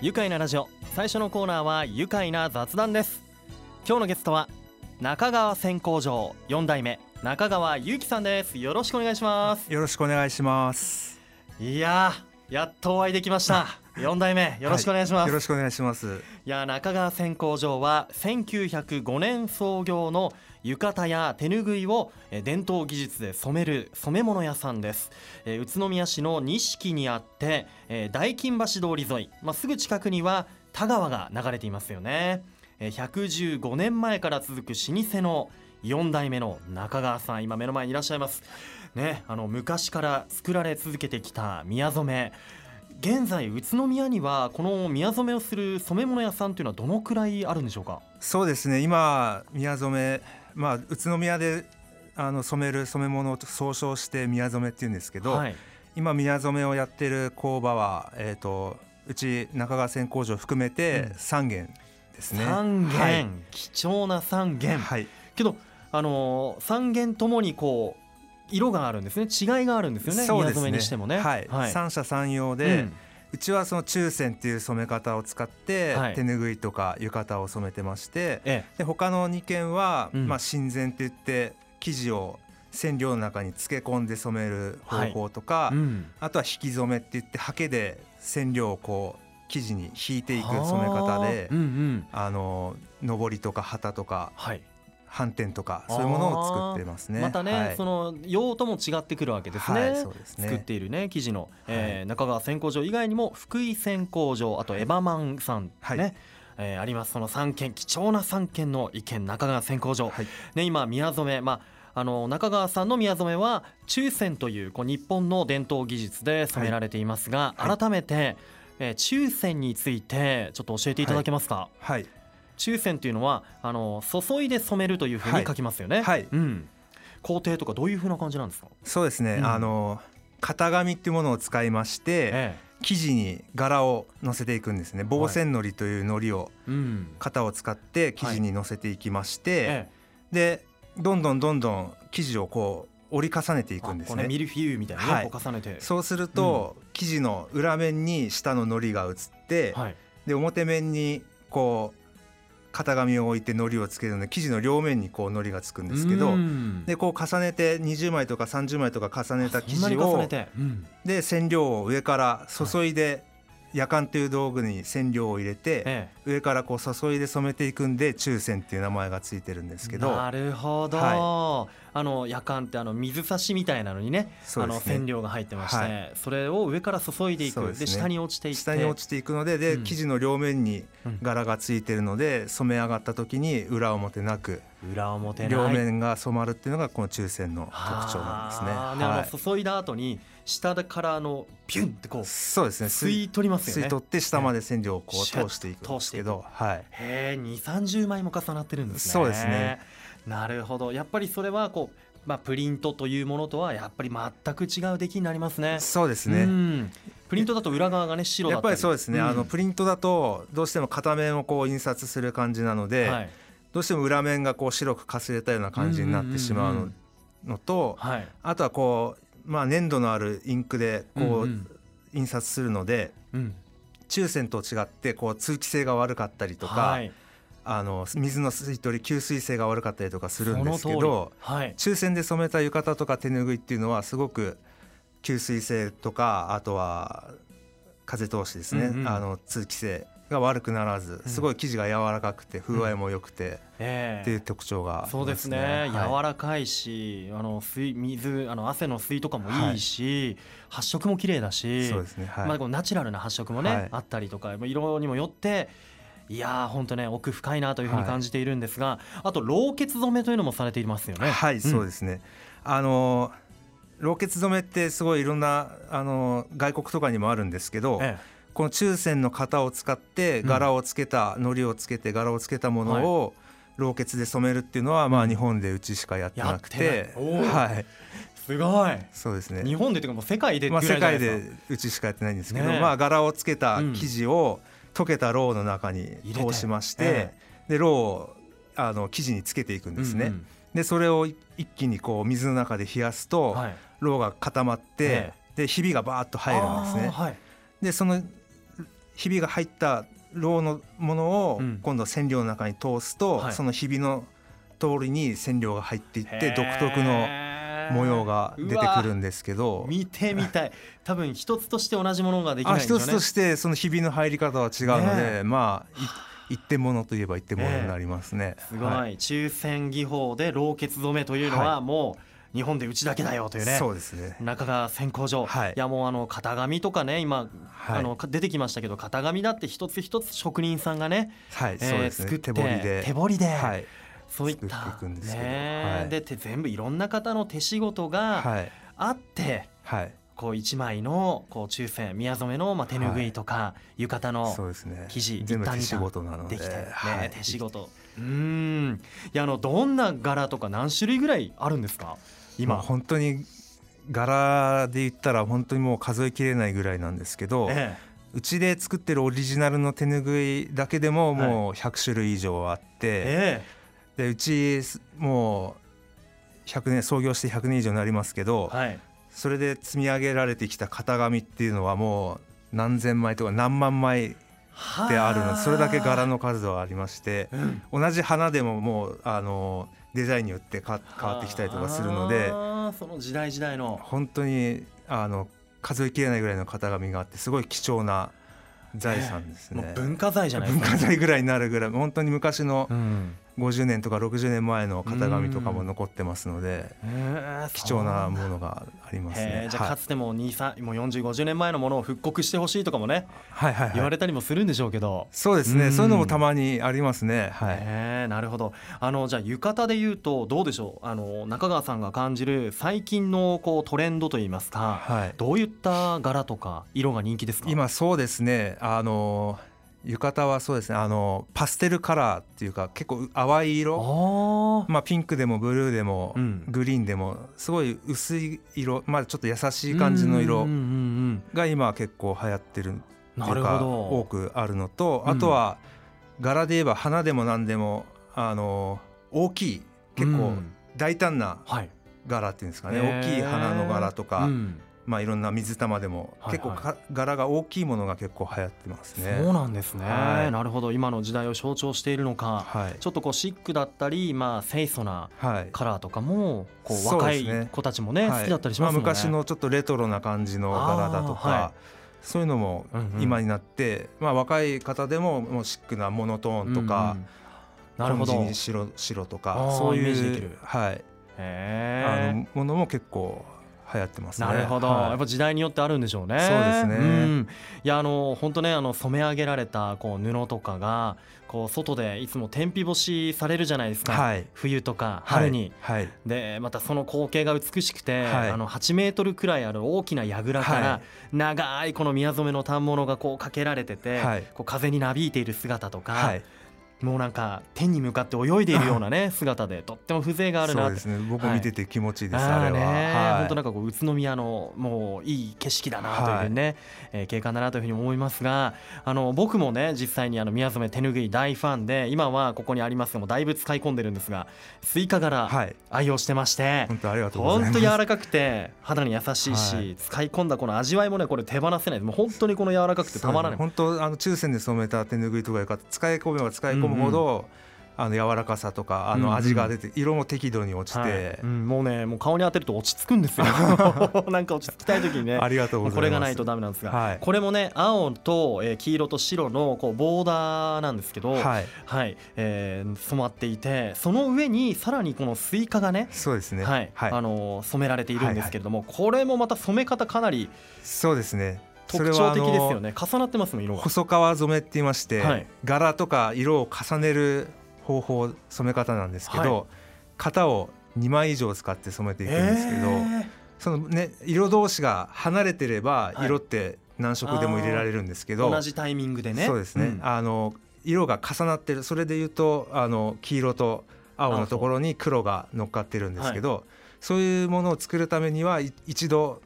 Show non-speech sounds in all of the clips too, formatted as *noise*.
愉快なラジオ。最初のコーナーは愉快な雑談です。今日のゲストは中川線工場。4代目中川祐樹さんです。よろしくお願いします。よろしくお願いします。いやーやっとお会いできました。*laughs* 4代目よろしくお願いします、よろしくお願いします。いや中川線工場は1905年創業の浴衣や手ぬぐいをえ伝統技術で染める染め物屋さんです、え宇都宮市の錦にあって、え大金橋通り沿い、まあ、すぐ近くには田川が流れていますよね、え115年前から続く老舗の4代目の中川さん今目の前にいらっしゃいます。ねあの昔から作られ続けてきた宮染。め現在宇都宮にはこの宮染めをする染め物屋さんというのはどのくらいあるんでしょうか？そうですね。今宮染めまあ宇都宮であの染める染め物を総称して宮染めって言うんですけど、はい、今宮染めをやってる工場はえっ、とうち中川線工場含めうん。て3軒ですね、3軒、はい。貴重な3軒、はい。けどあのー、3軒ともにこう色があるんですね。違いがあるんですよね。そうです宮染めにしてもね。はい、はい。三者三様うで、んうちはその中線っていう染め方を使って、はい。手ぬぐいとか浴衣を染めてましてえで他の2件は、うん。まあ、新染って言って生地を染料の中に漬け込んで染める方法とか、えうん。あとは引き染めって言ってハケで染料をこう生地に引いていく染め方ではあ。うんうん。あの上りとか旗とかはい斑点とかそういうものを作ってますね。またね、はい。その用途も違ってくるわけですね、はい、そうですね。作っているね生地の、えーは中川線工場以外にも福井線工場あとエバマンさんね、はい。えーあります。その3軒貴重な3軒の意見中川線工場、はい。ね、今宮染め、まあ、あの中川さんの宮染めは中線というこう日本の伝統技術で染められていますが、はい。改めて、えー中線についてちょっと教えていただけますか、はい中線というのはあの注いで染めるというふうに書きますよね、はい。うん、工程とかどういうふうな感じなんですか、そうですね、うん。あの型紙っていうものを使いまして、え生地に柄を乗せていくんですね。防染のりというのりを型を使って生地に乗せていきまして、ええ。でどんどんどんどん生地をこう折り重ねていくんですね。ミルフィーユみたいなね、はい。重ねて。そうすると、生地の裏面に下ののりが移って、はい。で表面にこう型紙を置いてのりをつけるので生地の両面にこうのりがつくんですけどうん。でこう重ねて20枚とか30枚とか重ねた生地をで染料を上から注いで、夜間という道具に染料を入れて、え上からこう注いで染めていくんで中線っていう名前がついてるんですえけど。なるほど、はあの夜間ってあの水差しみたいなのにねあの染料が入ってまして、はそれを上から注いでいく。で,、ね。下に落ちていって。下に落ちていくのでで、うん。生地の両面にうん。柄がついてるので染め上がった時に裏表なく裏表両面が染まるっていうのがこの中線の特徴なんですね。はい。注いだ後に下からあのピュンってこうそうですね。吸い取りますよね。吸い取って下まで染料をこう通していくんですけど、はい、へえ2 3 0枚も重なってるんですね。そうですね。なるほど。やっぱりそれはこうまあプリントというものとはやっぱり全く違う出来になりますね。そうですね。うん。プリントだと裏側がね白だやったぱっりりそうですね、ん。あのプリントだとどうしても片面をこう印刷する感じなので、はい。どうしても裏面がこう白くかすれたような感じになってしまうののと、はい。あとはこう、まあ、粘土のあるインクでこう、印刷するのでうん。中線と違ってこう通気性が悪かったりとか、はい。あの水の吸い取り吸水性が悪かったりとかするんですけど中線で染めた浴衣とか手ぬぐいっていうのはすごく吸水性とかあとは風通しですね、あの通気性が悪くならずすごい生地が柔らかくて風合いも良くてえっていう特徴がありますそうですね、はい。柔らかいしあの水水あの汗の吸いとかもいいし、発色も綺麗だしそうですね。はい、まあ、こうナチュラルな発色もね、はい。あったりとかまあ色にもよっていやー本当ね奥深いなというふうに感じているんですが、あと老血染めというのもされていますよね。はい、そうですね。あの老血染めってすごいいろんなあの外国とかにもあるんですけど、えこの中線の型を使って柄をつけた、糊をつけて柄をつけたものを老血で染めるっていうのは、まあ日本でうちしかやってなくてはい。えすごい。そうですね。日本でというかもう世界でまあ、世界でうちしかやってないんですけど、ねえ。まあ柄をつけた生地を溶けたろうの中に通しまして、えでろうをあの生地につけていくんですね。うんでそれを一気にこう水の中で冷やすうと、んはい、ろうが固まって、え。でひびがバーッと入るんですね。はい。でそのひびが入ったろうのものをうん。今度染料の中に通すと、はい。そのひびの通りに染料が入っていって独特の模様が出てくるんですけど。見てみたい。多分一つとして同じものができないあんでしょうね。一つとしてそのひびの入り方は違うので、ねまあい一点物といえば一点物になりますね。すごい、はい。抽選技法で老血染めというのははもう日本でうちだけだよというねそうですね。中川線工場、はいやもうあの型紙とかね今、はいあの出てきましたけど型紙だって一つ一つ職人さんがね、はい、えーそうですね。作って手彫りで。手彫りではい。そういったねはいで手全部いろんな方の手仕事がはい。あって、はい。こう一枚のこう抽選宮染めのまあ手ぬぐいとか、浴衣のそうですね。生地全部手仕事なので。できて、ね。はい。手仕事。うーん。いやあのどんな柄とか何種類ぐらいあるんですか？今。本当に柄で言ったら本当にもう数えきれないぐらいなんですけど、えうちで作ってるオリジナルの手ぬぐいだけでももう100種類以上あって、ええ。でうちもう100年創業して100年以上になりますけど、えはいそれで積み上げられてきた型紙っていうのはもう何千枚とか何万枚であるのでそれだけ柄の数はありましてうん。同じ花でももうあのデザインによってか変わってきたりとかするのでその時代時代の。本当にあの数えきれないぐらいの型紙があってすごい貴重な財産ですね。もう文化財じゃないですか。文化財ぐらいになるぐらい本当に昔のうん50年とか60年前の型紙とかも残ってますので貴重なものがありますへね。じゃあかつても2 3もう4050年前のものを復刻してほしいとかもねはいはいはい。言われたりもするんでしょうけど。そうですうん。ねそういうのもたまにありますね。はい。なるほど。あのじゃあ浴衣で言うとどうでしょう？あの中川さんが感じる最近のこうトレンドといいますかはい。どういった柄とか色が人気ですか？今そうですね。あの浴衣はそうですね。あのパステルカラーっていうか結構淡い色。あまあピンクでもブルーでもうん。グリーンでもすごい薄い色。まあちょっと優しい感じの色が今結構流行ってるっていうか多くあるのとうん。あとは柄で言えば花でも何でもあの大きい結構うん。大胆なはい。柄っていうんですかね。大きい花の柄とか。うんまあいろんな水玉でも結構か柄が大きいものが結構流行ってますね。そうなんですね、はい。なるほど。今の時代を象徴しているのか。はい。ちょっとこうシックだったりまあ清楚なはい。カラーとかもこう若い子たちもね、はい。好きだったりしますね、あ、昔のちょっとレトロな感じの柄だとか、そういうのも今になって、まあ、若い方でももうシックなモノトーンとか、なるほど。白白とあかーそうイメージできる。いう、はい、へあえのものも結構流行ってますね。なるほど、はい。やっぱ時代によってあるんでしょうね。そうですね。ん。いやあの本当ねあの染め上げられたこう布とかがこう外でいつも天日干しされるじゃないですか。はい。冬とか春に。はい、はいでまたその光景が美しくて、はい。あの8メートルくらいある大きな櫓から、はい。長いこの宮染めの反物がこうかけられてて、はい。こう風になびいている姿とか、はい、もうなんか天に向かって泳いでいるようなね *laughs* 姿でとっても風情があるなって。そうですね。僕見てて気持ちいいです、あーあれは。ねはい。本当なんかこう宇都宮のもういい景色だなというふうにね、えー景観だなというふうに思いますがあの僕もね実際にあの宮染手ぬぐい大ファンで今はここにありますがもうだいぶ使い込んでるんですがスイカ柄はい、愛用してまして。本当ありがとうござい本ます。当柔らかくて肌に優しいし、はい。使い込んだこの味わいもねこれ手放せないもう本当にこの柔らかくてたまらない、本当あの注染で染めた手ぬぐいとかよかった。使い込めば使い込むほど、あの柔らかさとかあの味が出て、色も適度に落ちて、はい。うん、もうねもう顔に当てると落ち着くんですよ。*laughs* なんか落ち着きたい時にね。ありがとうございます。これがないとダメなんですが、はい。これもね青と、えー黄色と白のこうボーダーなんですけど、はい。はい。えー染まっていてその上にさらにこのスイカがねそうですね。はい。はい。あのー染められているんですけれども、これもまた染め方かなりそうですね。そ特徴的ですよのね。重なってますもん色が。細川染めって言いまして、はい。柄とか色を重ねる方法染め方なんですけど、はい。型を2枚以上使って染めていくんですけど、えそのね色同士が離れてればはい。色って何色でも入れられるんですけど、ー同じタイミングでね。そうですね、ん。あの色が重なってるそれでいうとあの黄色と青のと。ころに黒が乗っかってるんですけど、そういうものを作るためにはい一度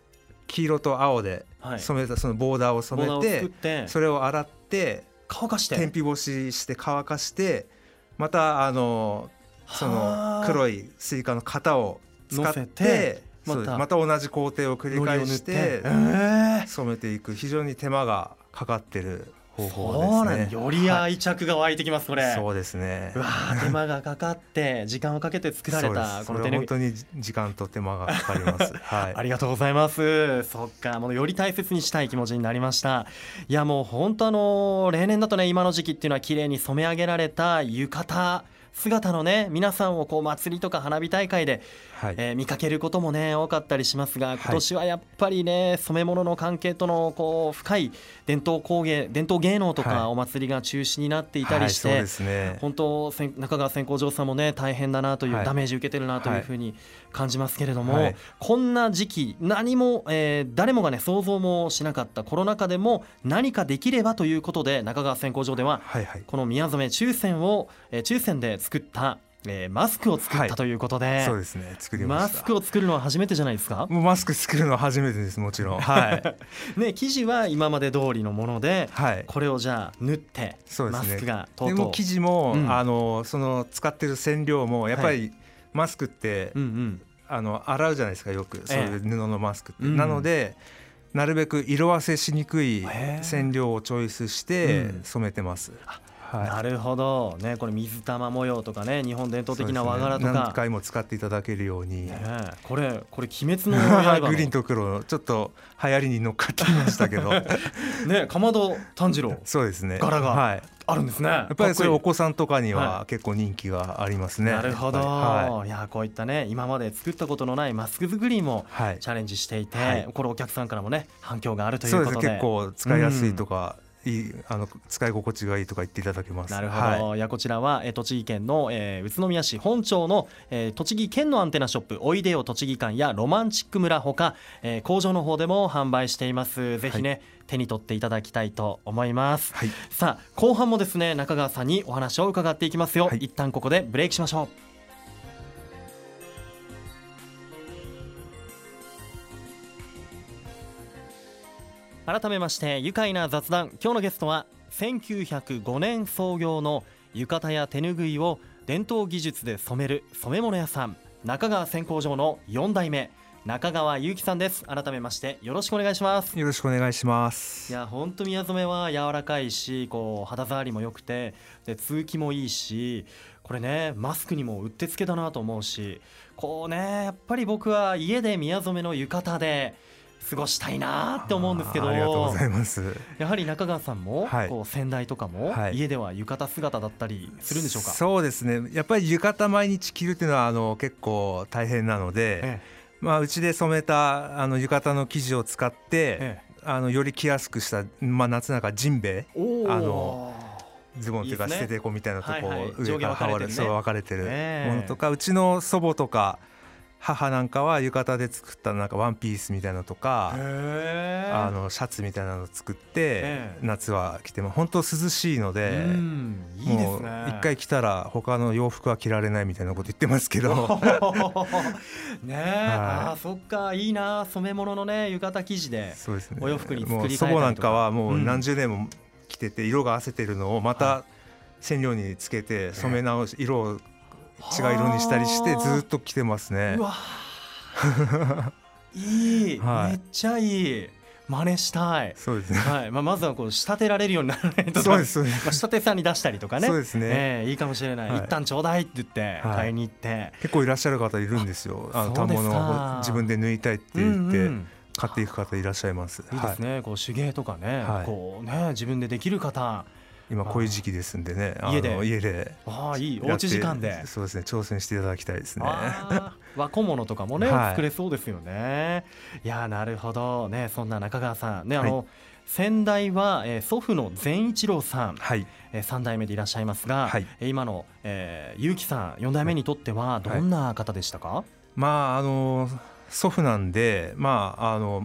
黄色と青ではい染めたそのボーダーを染めて、それを洗って乾かして。天日干しして乾かしてまたあのその黒いスイカの型を使っててまた。また同じ工程を繰り返して染めていく。非常に手間がかかってる方法ですね。より愛着が湧いてきますこれ、そうですねう。わー手間がかかって時間をかけて作られたこの手本当に時間と手間がかかります。*laughs* はい。ありがとうございます。そっか、もうより大切にしたい気持ちになりました。いや、もう本当あの例年だとね、今の時期っていうのは綺麗に染め上げられた浴衣姿のね、皆さんをこう祭りとか花火大会で、はい。えー見かけることもね多かったりしますが、今年はやっぱりね染め物の関係とのこう深い伝統工芸伝統芸能とはいかお祭りが中止になっていたりして、はい、そうですね。本当中川千工場さんもね大変だなという、はいダメージ受けてるなというふうに感じますけれども、はいこんな時期何も、えー誰もがね想像もしなかったコロナ禍でも何かできればということで中川千工場では。この宮染抽選を、えー抽選で作った、えーマスクを作っはい。たということで、そうですね。作りました。マスクを作るのは初めてじゃないですか？もうマスク作るのは初めてですもちろん。はい。*laughs* ね生地は今まで通りのものではい。これをじゃあ縫ってそうですね。マスクがとうでもとう生地も、うん。あのその使ってる染料もやっぱり、マスクって、うんうん。あの洗うじゃないですかよく。そういう布のマスクって、うん。なのでなるべく色あせしにくい染料をチョイスしてうん。染めてます、はい。なるほど。ねこれ水玉模様とかね日本伝統的な和柄とそうですね。何か、回も使っていただけるように、ねえこれこれ鬼滅の *laughs* 刃の。グリーンと黒のちょっと流行りに乗っかっていましたけど。*laughs* ねかまど炭治郎。そうですね。柄がはい、あるんですね。ややっぱりそれおこ子さんとかにはは結構人気がありますね、なるほど、、やっぱり。やこういったね今まで作ったことのないマスク作りもはい、はいチャレンジしていて、はい。これお客さんからもね反響があるといそううで。すことで結構使いやすいとか、いいあの使い心地がいいとか言っていただけます。なるほど、はい。い、やこちらは、えー栃木県の、えー宇都宮市本町の、えー栃木県のアンテナショップおいでよ栃木館やロマンチック村ほか、えー工場の方でも販売しています。ぜひね、手に取っていただきたいと思います、はい。さあ後半もですね中川さんにお話を伺っていきますよ、はい。一旦ここでブレイクしましょう改めまして愉快な雑談。今日のゲストは1905年創業の浴衣や手ぬぐいを伝統技術で染める染め物屋さん中川線工場の4代目中川祐樹さんです。改めましてよろしくお願いします。よろしくお願いします。いや本当宮染めは柔らかいしこう肌触りも良くてで通気もいいしこれねマスクにもうってつけだなと思うしこうねやっぱり僕は家で宮染めの浴衣で過ごしたいなって思うんですけど。ありがとうございます。やはり中川さんも、はい。こう先代とかも、はい。家では浴衣姿だったりするんでしょうか？そうですね。やっぱり浴衣毎日着るっていうのはあの結構大変なので、えまあ、うちで染めたあの浴衣の生地を使って、ええ。あのより着やすくした、まあ、夏なんかジンベえ、おー。あのズボンというか捨ててこみたいなとこ上う分かれてるええものとか、うちの祖母とか母なんかは浴衣で作ったなんかワンピースみたいなのとか、あのシャツみたいなのを作って、ええ。夏は着ても本当涼しいので。も。一回着たら他の洋服は着られないみたいなこと言ってますけど。*laughs* ねえ、あーそっかいいな。染め物のね浴衣生地でそうですね。お洋服に作りもう変えたりとか。祖母なんかはもううん何十年も着てて色があせてるのをまた染料につけて染め直し色を違う色にしたりしてずっと着てますね。うわ。ー *laughs* いい、はい。めっちゃいい。真似したい。そうですね。はい、まあ、まずはこう仕立てられるようにならないとそうですそうです。まあ、仕立てさんに出したりとかね。そうですね。ええいいかもしれない、はい。一旦ちょうだいって言ってはい。買いに行って、結構いらっしゃる方いるんですよ。あの反物を自分で抜いたいって言ってうんうん。買っていく方いらっしゃいます。いいですね、こう手芸とかね、はい。こうね自分でできる方今こういう時期ですんでね家で。家でああいい。おうち時間で。そうですね挑戦していただきたいですね。和小物とかもね、はい。作れそうですよね。いやーなるほど。ねそんな中川さん。ねあの、はい。先代は、えー祖父の善一郎さん、はい。えー、3代目でいらっしゃいますが、はい。えー今の、えー、結城さん4代目にとってはどんな方でしたか、まああの祖父なんでまああの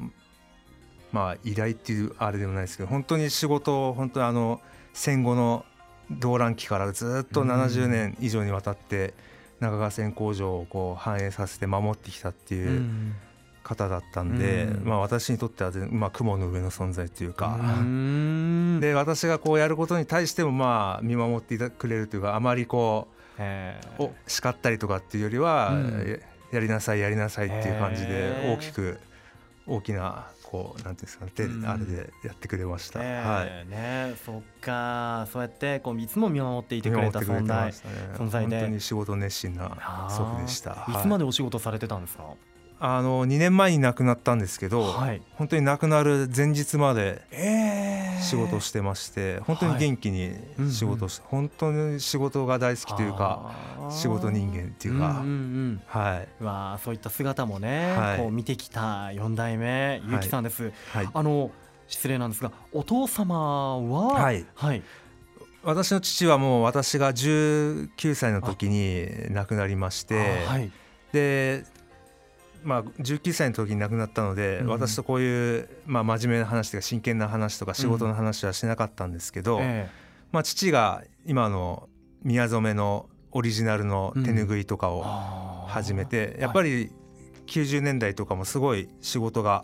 まあ依頼っていうあれでもないですけど本当に仕事を本当にあの戦後の動乱期からずっとうん。70年以上にわたって中川線工場をこう繁栄させて守ってきたってういうん。方だったんで、うん。まあ私にとっては全、まあ、雲の上の存在というか。*laughs* で私がこうやることに対してもまあ見守ってくれるというかあまりこえー。うお叱ったりとかっていうよりは、うん。ややりなさいやりなさいっていう感じへでー。大きく大きなこうなんていうんですかね手うん。あれでやってくれました、ねはい。えねそっか。そうやってこういつも見守っていてくれた存在存在で。本当に仕事熱心な祖父でした。い。つまででお仕事されてたんですか？あの2年前に亡くなったんですけど、はい。本当に亡くなる前日までえ仕事をしてまして本当に元気に仕事をして、本当に仕事が大好きというか仕事人間っていうか、うんうんうん。はい、うわあそういった姿もね、はい。こう見てきた4代目ゆうきさんです、はい、あの失礼なんですがお父様ははい。はい、私の父はもう私が19歳の時に亡くなりまして、でまあ、19歳の時に亡くなったので、うん私とこういう、まあ、真面目な話とか真剣な話とか仕事の話はしなかったんですけど、えまあ、父が今の宮染めのオリジナルの手ぬぐいとかえを始めて、やっぱり90年代とかもすごい仕事が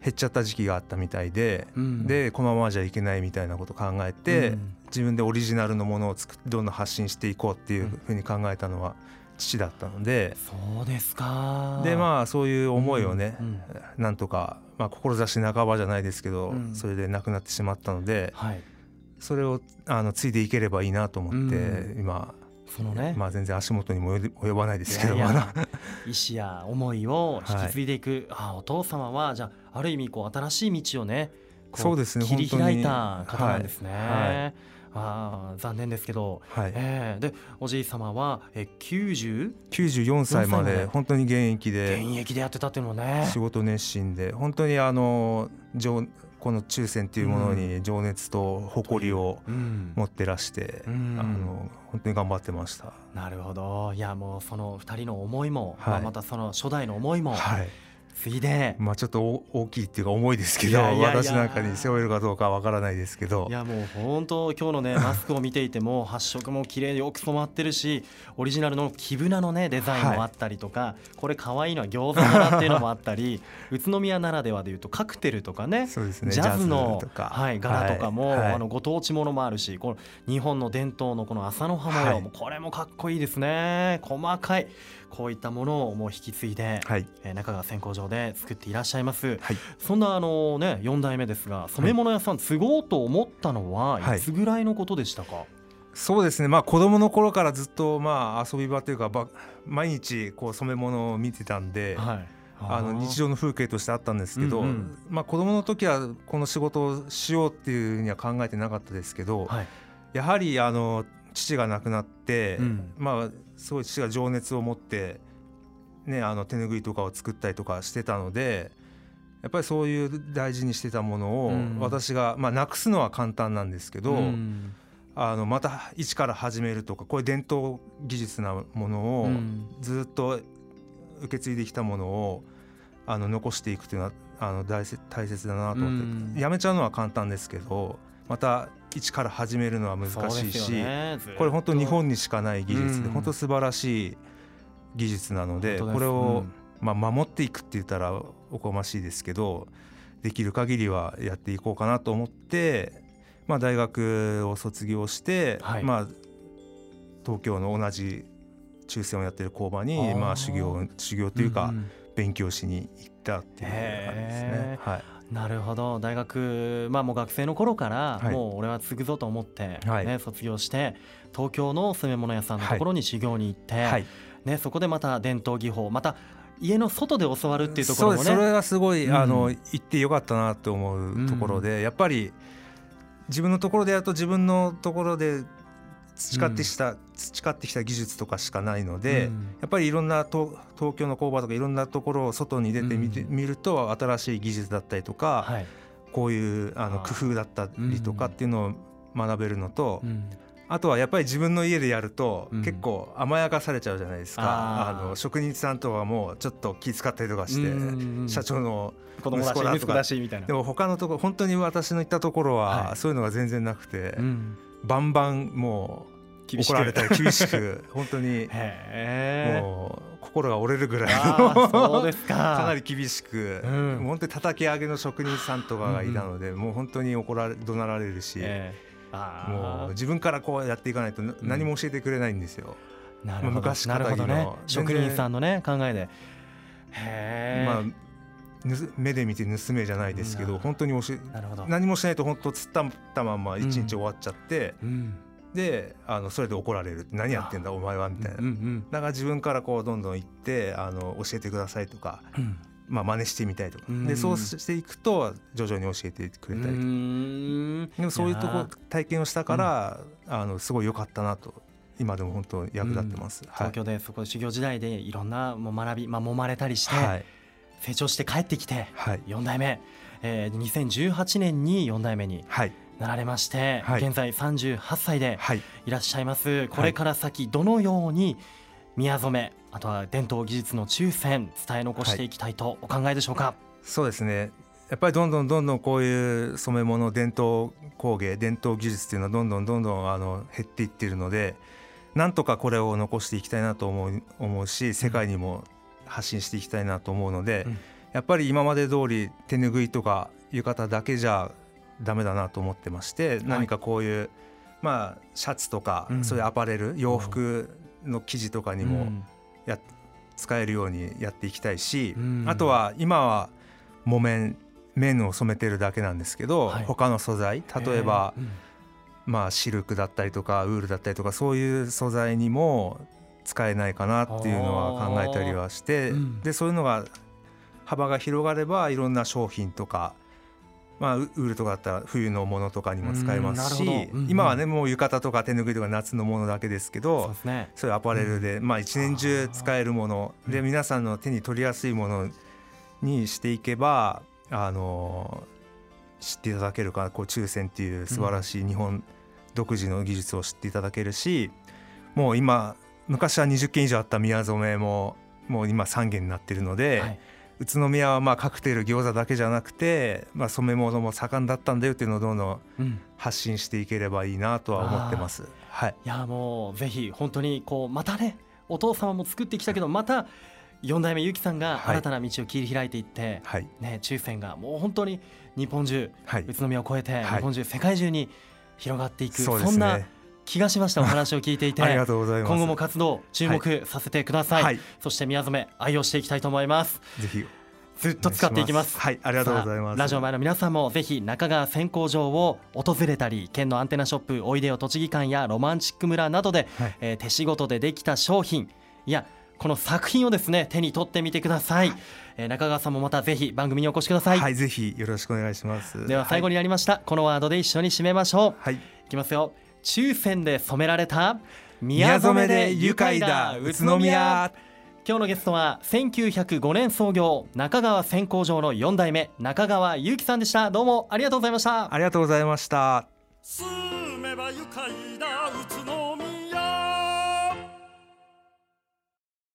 減っちゃった時期があったみたいで、うんでこのままじゃいけないみたいなことを考えて、うん。自分でオリジナルのものを作ってどんどん発信していこうっていうふうに考えたのは父だったので、そうですか。でまあそういう思いをね、うんうん。なんとか、まあ、志半ばじゃないですけど、うん。それで亡くなってしまったのではい。それをあのついでいければいいなと思って、うん。今、そのね、まあ、全然足元にも及及ばないですけどいや *laughs* 意思や思いを引き継いでいく、ああお父様はじゃあある意味こう新しい道をねこそうですね切り開いた方なんですね、はい。はああ残念ですけど、はい、ええでおじい様はえ90 94歳ま4歳まで。で本当に現役で。現役でやってたっていうのもね。仕事熱心で。本当にあの情この抽選っていうものに情熱と誇りをうん。持ってらして、うん。あの本当に頑張ってました。なるほど。いやもうその2人の思いも、はい。まあまたその初代の思いもはい継いで、まあ、ちょっとお大きいっていうか重いですけど私なんかに背負えるかどうかは分からないですけど。いやもう本当今日のね *laughs* マスクを見ていても発色も綺麗でよく染まってるしオリジナルの木舟のねデザインもあったりとか、これ可愛いのは餃子柄っていうのもあったり *laughs* 宇都宮ならではでいうとカクテルとかねそうですね。ジャズのはい、柄とかも、はい。はい。あのご当地ものもあるしこの日本の伝統のこの麻の葉模様も、これもかっこいいですね。細かい。こういったものをもう引き継いで、はい。えー中川線香場で作っていらっしゃいます。はい。そんなあのね4代目ですが染め物屋さん継ごうと思ったのははい。いつぐらいのことでしたか、そうですね。まあ子供の頃からずっとまあ遊び場というかば毎日こう染め物を見てたんで、はい。あの日常の風景としてあったんですけど、うんうん。まあ、子供の時はこの仕事をしようっていうには考えてなかったですけど、はい。やはりあの父が亡くなって、うん。まあすごい父が情熱を持って、ね、あの手ぬぐいとかを作ったりとかしてたのでやっぱりそういう大事にしてたものをうん。私が、まあ、なくすのは簡単なんですけど、うん。あのまた一から始めるとかこういう伝統技術なものをうん。ずっと受け継いできたものをあの残していくというのはあの大切大切だなと思って、うん。やめちゃうのは簡単ですけどまた一から始めるのは難しいし、これ本当日本にしかない技術で、うん。本当素晴らしい技術なのでこれをうん、まあ、守っていくって言ったらおこましいですけどできる限りはやっていこうかなと思って、まあ、大学を卒業して、はい。まあ、東京の同じ抽選をやってる工場にまあ修行修行というか、勉強しに行ったっていう感じですね。へ。はい。なるほど。大学まあもう学生の頃からはい。もう俺は継ぐぞと思って、はい。ね卒業して東京の染め物屋さんのところに修行に行って、はいね、そこでまた伝統技法また家の外で教わるっていうところもね。それがすごい、うん。あの行ってよかったなと思うところで、やっぱり自分のところでやると自分のところで培ってきた、培ってきた技術とかしかないので、うん。やっぱりいろんな東東京の工場とかいろんなところを外に出てみて、うん。見ると新しい技術だったりとか、はい。こういうあの工夫だったりとかっていうのを学べるのと、うんあとはやっぱり自分の家でやるとうん。結構甘やかされちゃうじゃないですか、あー。あの職人さんとはもうちょっと気遣ったりとかして、うん社長の子供だし息子だとか。息子だしみたいな。でも他のところ本当に私の行ったところははい。そういうのが全然なくて、うん。バンバンもう怒られたり厳しく。*laughs* 本当にもう心が折れるぐらい。あのーそうですか。*laughs* かなり厳しく、うん。本当に叩き上げの職人さんとかがいたので、もう本当に怒られ怒鳴られるし、えーもう自分からこうやっていかないとな何も教えてくれないんですよ。なるほど。昔なるほどね。職人さんのね考えで。へえ、まあ目で見て盗めじゃないですけど、うん本当に教えなるほど。何もしないと本当突っ立ったまま一日終わっちゃって、うん。であのそれで怒られる。何やってんだお前はみたいな、うんうん。だから自分からこうどんどん行ってあの教えてくださいとか、うんまあ真似してみたいとか、うん。でそうしていくと徐々に教えてくれたりとか、うん。でもそういうとこ体験をしたから、あのすごい良かったなと今でも本当役立ってます、はい。東京でそこ修行時代でいろんなもう学び、まあ、揉まれたりして、はい。成長して帰ってきてはい。4代目、えー、2018年に4代目にはい。なられまして、はい。現在38歳ではい。いらっしゃいます。これから先どのように宮染めあとは伝統技術の抽選伝え残していきたいとお考えでしょうか、そうですね。やっぱりどんどんどんどんこういう染め物伝統工芸伝統技術っていうのはどんどんどんどんあの減っていっているのでなんとかこれを残していきたいなと思う思うし世界にも発信していきたいなと思うので、うん。やっぱり今まで通り手ぬぐいとか浴衣だけじゃダメだなと思ってまして、何かこういうまあシャツとか、うん。そういうアパレル洋服の生地とかにもうん。や使えるようにやっていきたいし、うん。あとは今は木綿綿を染めてるだけなんですけど、はい。他の素材例えば、えーうん。まあ、シルクだったりとかウールだったりとかそういう素材にも使えないかなっていうのは考えたりはして、うん。でそういうのが幅が広がればいろんな商品とか、まあ、ウウールとかだったら冬のものとかにも使えますし、うんうんうん。今はねもう浴衣とか手ぬぐいとか夏のものだけですけそうどですね。そういうアパレルで、まあ、一年中使えるもの。うん。で皆さんの手に取りやすいものにしていけばあの知っていただけるかこう抽選っていう素晴らしい日本独自の技術を知っていただけるしもう今昔は20件以上あった宮染めももう今3件になってるので、はい宇都宮はまあカクテル餃子だけじゃなくて、まあ、染め物も盛んだったんだよっていうのをどんどんうん発信していければいいなとは思ってます。はい、いやもうぜひ本当にこうまたねお父様も作ってきたけどまた4代目ゆきさんがはい。新たな道を切り開いていって、はい、ね、抽選がもう本当に日本中はい。宇、都宮を超えて、はい。日本中世界中に広がっていくそんなね。気がしましたお話を聞いていて。*laughs* ありがとうございます。今後も活動注目させてください、はい、そして宮染め愛用していきたいと思います。ぜひ。ずっと使っていきます。はい、ありがとうございます。ラジオ前の皆さんもぜひ中川線香場を訪れたり県のアンテナショップおいでよ栃木館やロマンチック村などで、はい。えー手仕事でできた商品。いやこの作品をですね手に取ってみてください、えー中川さんもまたぜひ番組にお越しください、はい、ぜひよろしくお願いします。では最後に、になりました、このワードで一緒に締めましょう。はい、いきますよ抽選で染められた宮染めで愉快だ宇都宮。今日のゲストは1905年創業中川線香場の4代目中川祐樹さんでしたどうもありがとうございましたありがとうございました。住めば愉快だ宇都